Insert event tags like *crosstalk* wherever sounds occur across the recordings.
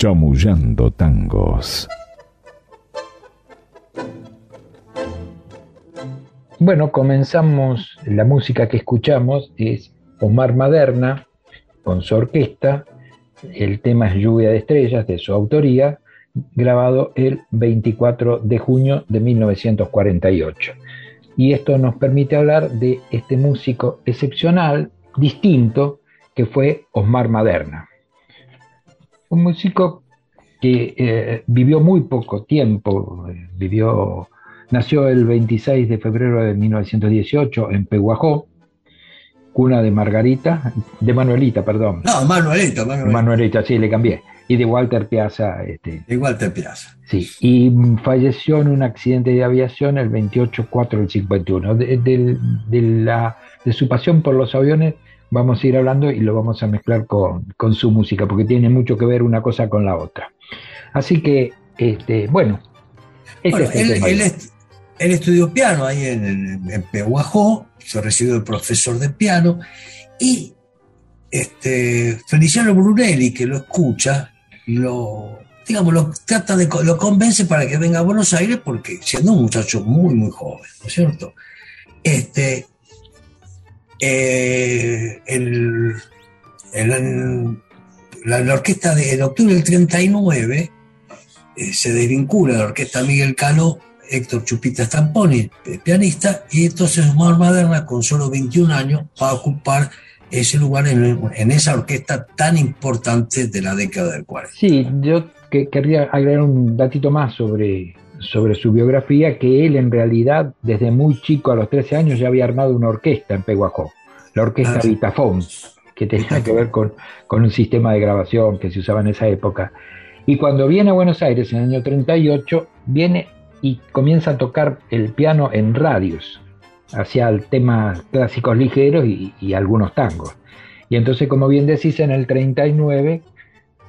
Chamullando tangos. Bueno, comenzamos, la música que escuchamos es Omar Maderna con su orquesta, el tema es Lluvia de Estrellas de su autoría, grabado el 24 de junio de 1948. Y esto nos permite hablar de este músico excepcional, distinto, que fue Osmar Maderna un músico que eh, vivió muy poco tiempo, vivió, nació el 26 de febrero de 1918 en Peguajó, cuna de Margarita, de Manuelita, perdón. No, Manuelita, Manuelita. Manuelita, sí, le cambié. Y de Walter Piazza. Este, de Walter Piazza. Sí, y falleció en un accidente de aviación el 28-4 del 51. de, la, de su pasión por los aviones vamos a ir hablando y lo vamos a mezclar con, su música, porque tiene mucho que ver una cosa con la otra. Así que, este, bueno. Este él, estudió piano ahí en, en, Pehuajó, se recibió de profesor de piano, y este, Feliciano Brunelli, que lo escucha, lo, digamos, lo trata de, lo convence para que venga a Buenos Aires, porque siendo un muchacho muy, muy joven, ¿no es cierto? Este, eh, la, orquesta de, octubre del 39 eh, se desvincula de la orquesta Miguel Caló, Héctor Chupita Stamponi, pianista, y entonces Omar Maderna, con solo 21 años, va a ocupar ese lugar en, esa orquesta tan importante de la década del 40. Sí, yo querría agregar un datito más sobre, sobre su biografía que él en realidad desde muy chico, a los 13 años, ya había armado una orquesta en Peguajó, la orquesta ah, Vitafón, que tenía que ver con, con, un sistema de grabación que se usaba en esa época. Y cuando viene a Buenos Aires en el año 38, viene y comienza a tocar el piano en radios, hacia temas clásicos ligeros y, y algunos tangos. Y entonces, como bien decís, en el 39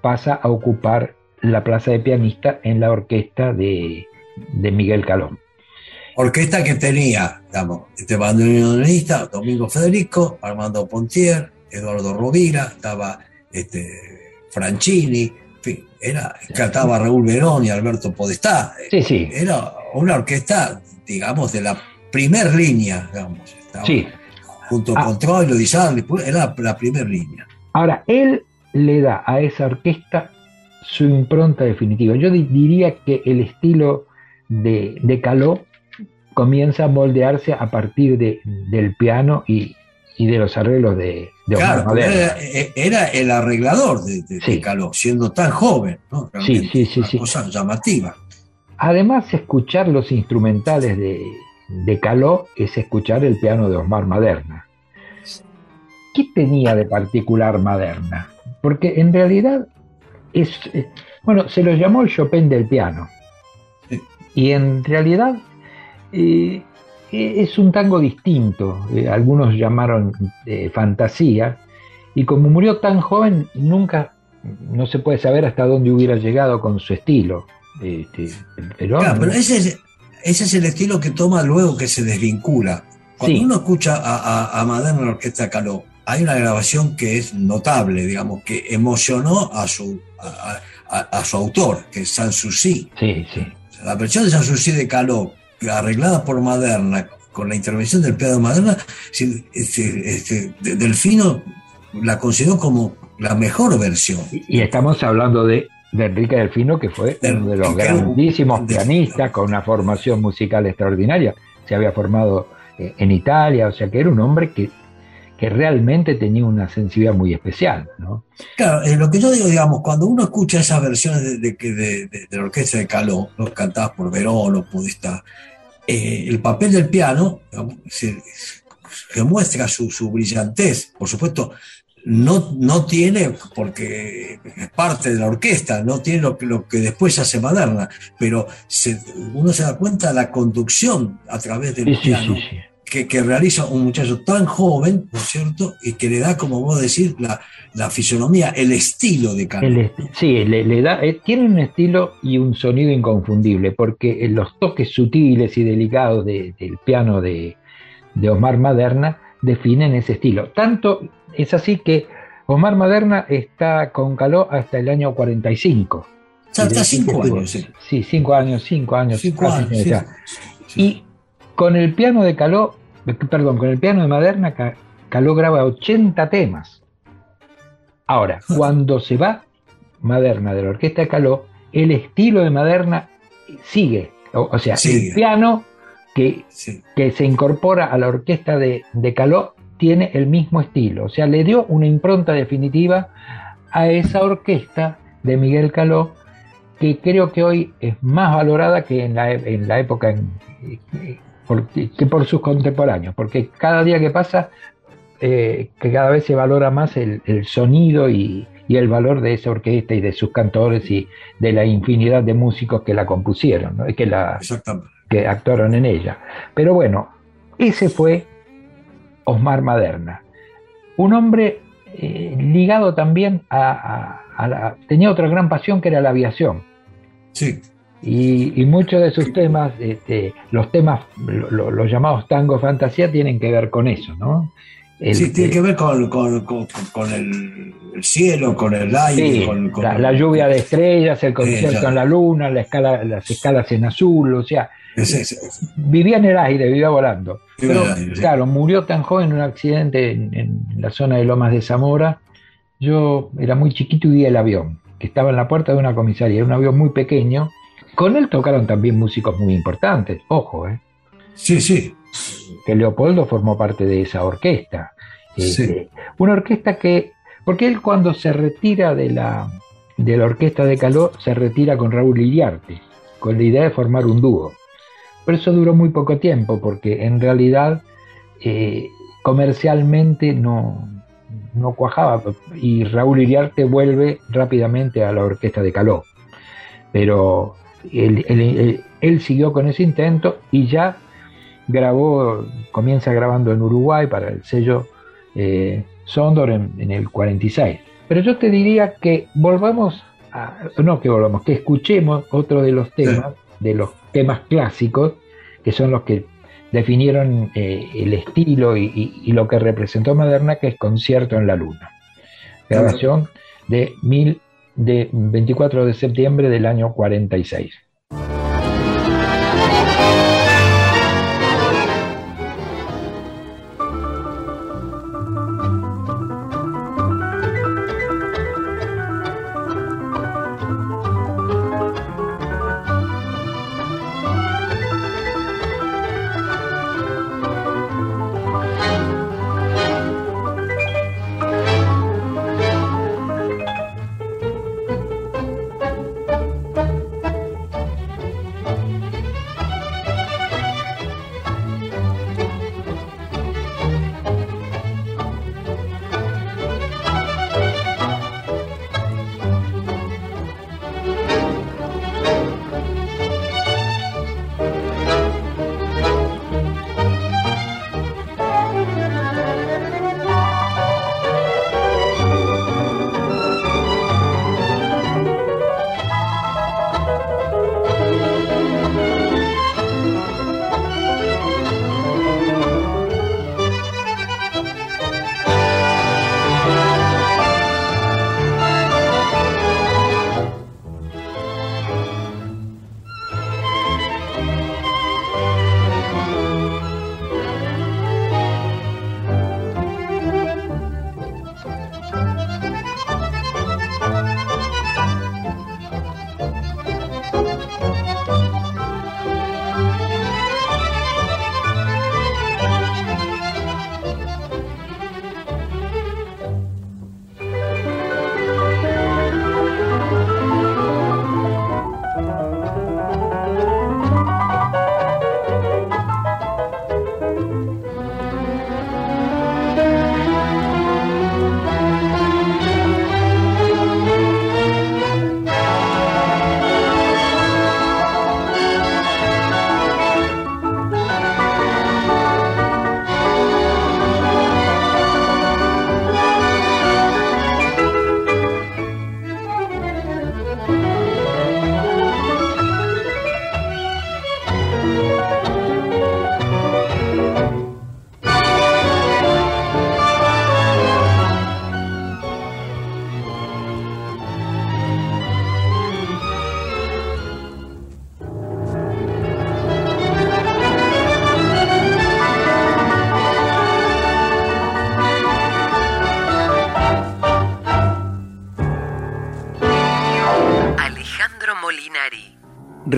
pasa a ocupar la plaza de pianista en la orquesta de, de Miguel Calón. Orquesta que tenía, digamos, este bandoneonista, Domingo Federico, Armando Pontier, Eduardo Rovira, estaba este, Franchini, en fin, era, cantaba Raúl Verón y Alberto Podestá. Sí, sí. Era una orquesta, digamos, de la primer línea, digamos. sí. Junto ah. con Troilo Di Sarli, era la primera línea. Ahora, él le da a esa orquesta su impronta definitiva. Yo diría que el estilo de, de Caló comienza a moldearse a partir de, del piano y, de los arreglos de, de Omar claro, era, el arreglador de, Caló, siendo tan joven, ¿no? sí, sí, sí, una cosa llamativa. Además, escuchar los instrumentales de, de Caló es escuchar el piano de Osmar Maderna. ¿Qué tenía de particular Maderna? Porque en realidad es, eh, bueno, se lo llamó el Chopin del piano. Y en realidad eh, es un tango distinto. Eh, algunos llamaron fantasía. Y como murió tan joven, nunca, no se puede saber hasta dónde hubiera llegado con su estilo. Este, pero, ese, es, ese es el estilo que toma luego que se desvincula. Cuando uno escucha a, a, Madonna en la Orquesta Caló, hay una grabación que es notable, digamos, que emocionó a su, a, su autor, que es Sanssouci. Sí, sí. La versión de Sanssouci de Caló, arreglada por Maderna, con la intervención del de Maderna, este, este, Delfino la consideró como la mejor versión. Y estamos hablando de, Enrique Delfino, que fue uno de los grandísimos pianistas con una formación musical extraordinaria. Se había formado eh, en Italia, o sea que era un hombre que que realmente tenía una sensibilidad muy especial. ¿no? Claro, eh, lo que yo digo, digamos, cuando uno escucha esas versiones de, de, de, la orquesta de Caló, cantadas por Verón o Podestá, eh, el papel del piano se, muestra su, su, brillantez. Por supuesto, no, no tiene, porque es parte de la orquesta, no tiene lo que, lo que después hace Maderna, pero uno se da cuenta de la conducción a través del piano que, realiza un muchacho tan joven, ¿no es cierto? Y que le da, como vos decís, la, la fisonomía, el estilo de canto. sí, le, da, eh, tiene un estilo y un sonido inconfundible, porque los toques sutiles y delicados del piano de, de, Omar Maderna definen ese estilo. Tanto es así que Omar Maderna está con Caló hasta el año 45. Hasta cinco años, sí. Sí, cinco años, cinco años. Cinco años, Y con el piano de Caló, perdón, con el piano de Maderna, Caló graba 80 temas. Ahora, *laughs* cuando se va Maderna de la orquesta de Caló, el estilo de Maderna sigue. O, sea, el piano que, que, se incorpora a la orquesta de, de Caló tiene el mismo estilo. O sea, le dio una impronta definitiva a esa orquesta de Miguel Caló que creo que hoy es más valorada que en la, en la época en, que por sus contemporáneos, porque cada día que pasa, eh, que cada vez se valora más el, sonido y, el valor de esa orquesta y de sus cantores y de la infinidad de músicos que la compusieron, que, la, que actuaron en ella. Pero bueno, ese fue Osmar Maderna, un hombre eh, ligado también a, a la... tenía otra gran pasión que era la aviación. Sí. Y, muchos de sus temas, este, los temas, los llamados tango fantasía, tienen que ver con eso, ¿no? sí, tiene que ver con, el, cielo, con el aire. con, la, lluvia de estrellas, el concierto en la luna, la escala, las escalas en azul, o sea, vivía en el aire, vivía volando. Pero, claro, murió tan joven en un accidente en, en, la zona de Lomas de Zamora. Yo era muy chiquito y vi el avión, que estaba en la puerta de una comisaría, era un avión muy pequeño, con él tocaron también músicos muy importantes, ojo, ¿eh? Sí, sí. Que Leopoldo formó parte de esa orquesta. Este, una orquesta que, porque él cuando se retira de la, de la orquesta de Caló, se retira con Raúl Iriarte, con la idea de formar un dúo. Pero eso duró muy poco tiempo, porque en realidad eh, comercialmente no, no cuajaba y Raúl Iriarte vuelve rápidamente a la orquesta de Caló. Pero él, siguió con ese intento y ya grabó, comienza grabando en Uruguay para el sello eh, Sondor en, el 46. Pero yo te diría que volvamos a, no que volvamos, que escuchemos otro de los temas, de los temas clásicos, que son los que definieron eh, el estilo y, lo que representó Moderna, que es Concierto en la Luna. Grabación de, mil, de 24 de septiembre del año 46.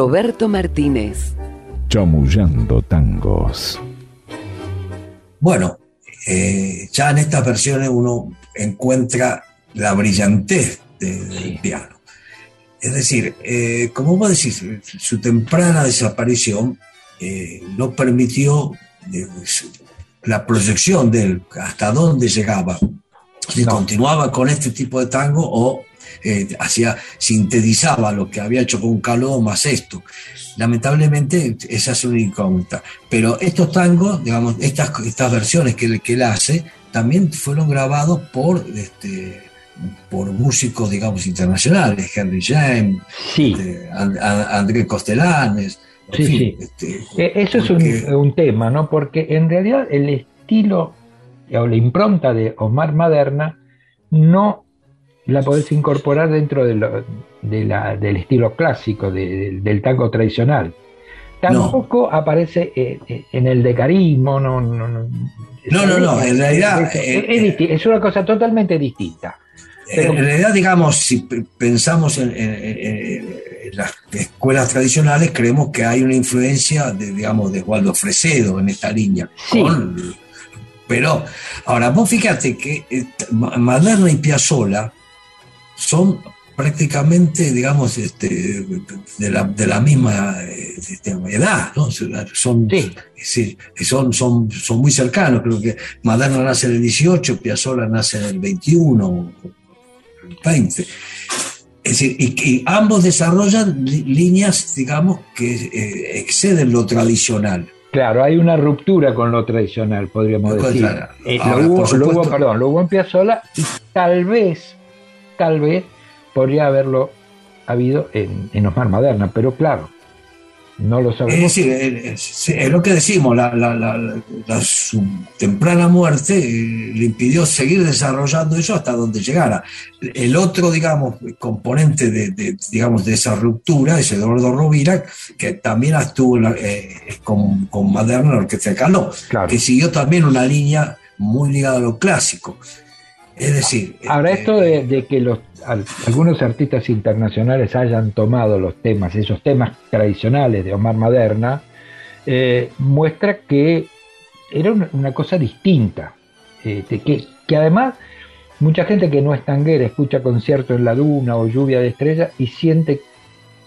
Roberto Martínez. Chamullando tangos. Bueno, eh, ya en estas versiones uno encuentra la brillantez del piano. Es decir, eh, como vos decís, su temprana desaparición eh, no permitió la proyección de él, hasta dónde llegaba. Si continuaba con este tipo de tango o eh, hacía, sintetizaba lo que había hecho con Caló más esto. Lamentablemente esa es una incógnita. Pero estos tangos, digamos, estas, estas versiones que, que él hace, también fueron grabados por, este, por músicos, digamos, internacionales, Henry James, este, André Costelanes. Sí, este, e, Eso es un, un, tema, ¿no? Porque en realidad el estilo o la impronta de Omar Maderna no la podés incorporar dentro de del estilo clásico, del tango tradicional. Tampoco aparece eh, eh, en el decarismo, no, no, no. No, no, en realidad. Es, eh, una cosa totalmente distinta. en realidad, digamos, si pensamos en, las escuelas tradicionales, creemos que hay una influencia de, digamos, de Waldo Fresedo en esta línea. pero, ahora, vos fíjate que Maderna y Piazzolla son prácticamente, digamos, este, de, la, de la misma este, edad, ¿no? Son, son, son, son muy cercanos, creo que Maderna nace en el 18, Piazzolla nace en el 21, 20. Es decir, y, ambos desarrollan líneas, digamos, que eh, exceden lo tradicional. Claro, hay una ruptura con lo tradicional, podríamos decir. Eh, lo, hubo, perdón, lo hubo en Piazzolla y tal vez, tal vez podría haberlo habido en, en Osmar Maderna, pero claro, no lo sabemos. Es decir, es, lo que decimos, la, su temprana muerte eh, le impidió seguir desarrollando eso hasta donde llegara. El otro, digamos, componente de, digamos, de esa ruptura es Eduardo Rovira, que también estuvo eh, con, con Maderna en la Orquesta de Caló, que siguió también una línea muy ligada a lo clásico. Es decir... Ahora, este, esto de, que los, algunos artistas internacionales hayan tomado los temas, esos temas tradicionales de Omar Maderna, eh, muestra que era una, cosa distinta, este, que, que, además mucha gente que no es tanguera escucha concierto en la duna o lluvia de estrellas y siente,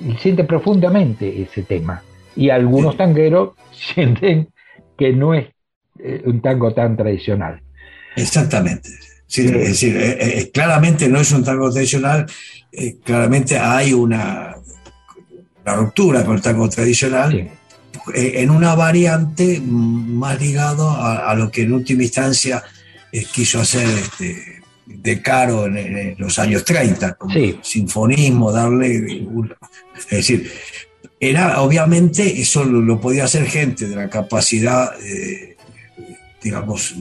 y siente profundamente ese tema. Y algunos tangueros *laughs* sienten que no es eh, un tango tan tradicional. Exactamente es decir, eh, eh, claramente no es un tango tradicional, eh, claramente hay una, ruptura con el tango tradicional en una variante más ligado a, lo que en última instancia quiso hacer este, de Caro en, los años 30, como sinfonismo, darle... es decir, era obviamente, eso lo, podía hacer gente de la capacidad, digamos,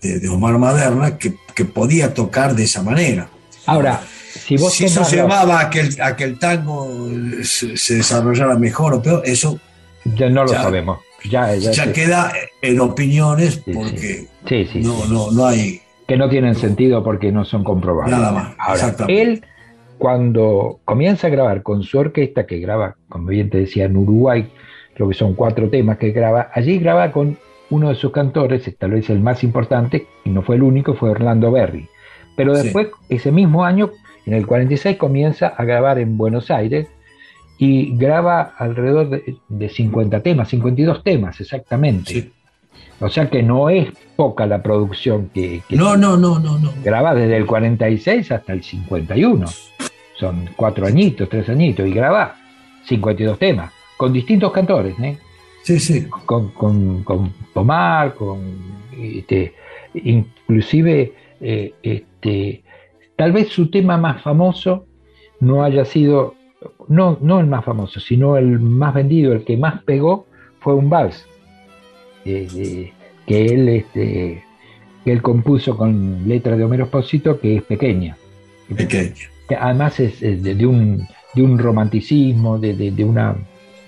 de, Omar Maderna que, que, podía tocar de esa manera. Ahora, si vos si eso llevaba a que, el, a que el tango se, desarrollara mejor o peor, eso ya no lo sabemos. Ya, ya, queda en opiniones porque no, no, no hay... Que no tienen sentido porque no son comprobables. Nada más. Ahora, él cuando comienza a grabar con su orquesta, que graba, como bien te decía, en Uruguay, creo que son cuatro temas que graba, allí graba con uno de sus cantores, tal vez el más importante, y no fue el único, fue Orlando Berry. Pero después, ese mismo año, en el 46, comienza a grabar en Buenos Aires y graba alrededor de, 50 temas, 52 temas exactamente. O sea que no es poca la producción que, no, no, no, no, no. Graba desde el 46 hasta el 51. Son cuatro añitos, tres añitos, y graba 52 temas, con distintos cantores, ¿eh? Sí, sí. Con, con, con Tomar, con este, inclusive eh, este, tal vez su tema más famoso no haya sido, no, no el más famoso, sino el más vendido, el que más pegó, fue un vals que él este, que él compuso con letra de Homero Espósito, que es pequeña. Pequeña. además es, de, un, de un romanticismo, de, de, de una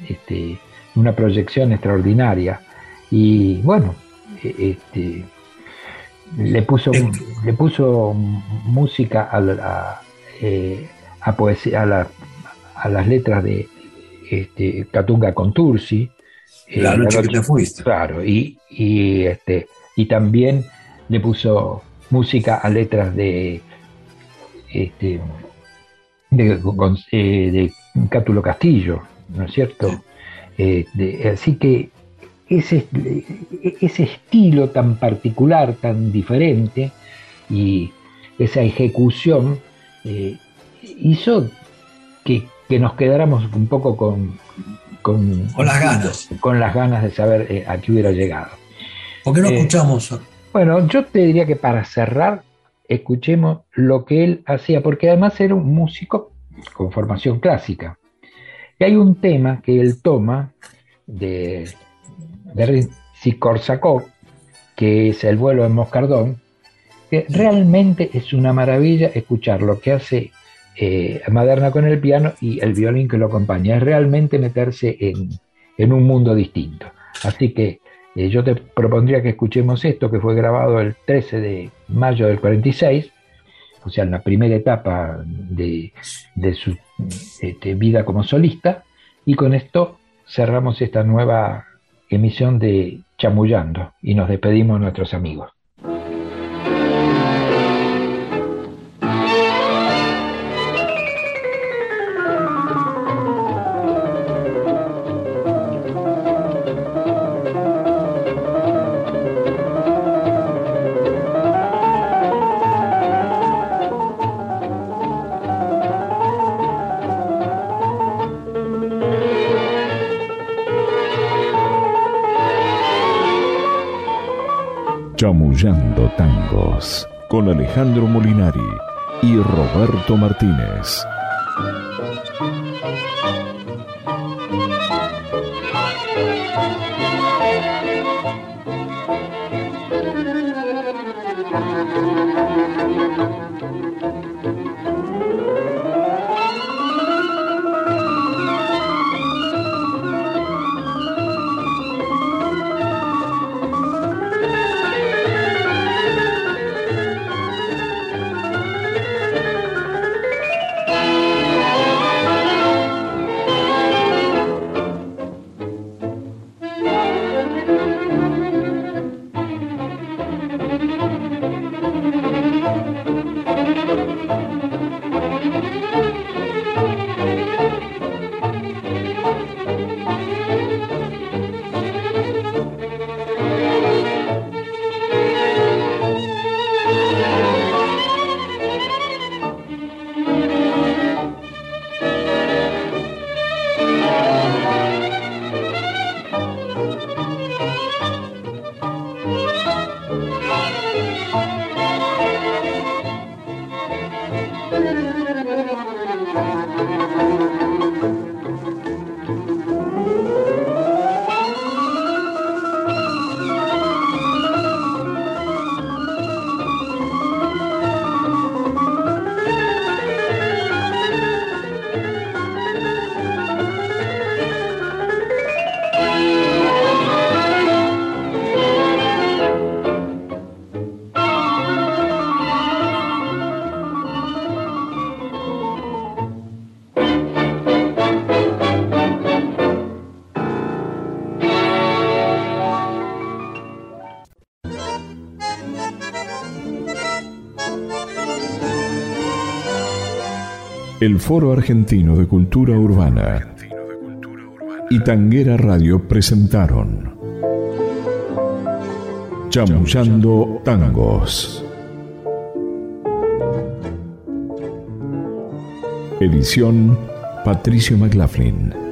este, una proyección extraordinaria. Y bueno, este, le, puso, le puso música a, a, eh, a poesía, a, a, las letras de este, Catunga Contursi. Eh, la noche que te fuiste. Claro, y, y, este, y también le puso música a letras de este, de, de Cátulo Castillo, ¿no es cierto? Eh, así que ese, ese estilo tan particular, tan diferente, y esa ejecución eh, hizo que, nos quedáramos un poco con, con, las ganas. Con las ganas de saber eh, a qué hubiera llegado. ¿Por qué no escuchamos? Bueno, yo te diría que para cerrar, escuchemos lo que él hacía, porque además era un músico con formación clásica. Y hay un tema que él toma de, de Korsakov, que es el vuelo en Moscardón, que realmente es una maravilla escuchar lo que hace eh, Maderna con el piano y el violín que lo acompaña. Es realmente meterse en, un mundo distinto. Así que eh, yo te propondría que escuchemos esto, que fue grabado el 13 de mayo del 46, o sea, en la primera etapa de, su este, vida como solista, y con esto cerramos esta nueva emisión de Chamullando y nos despedimos de nuestros amigos. Chamullando Tangos con Alejandro Molinari y Roberto Martínez. El Foro Argentino de Cultura Urbana y Tanguera Radio presentaron Chamullando Tangos. Edición Patricio McLaughlin.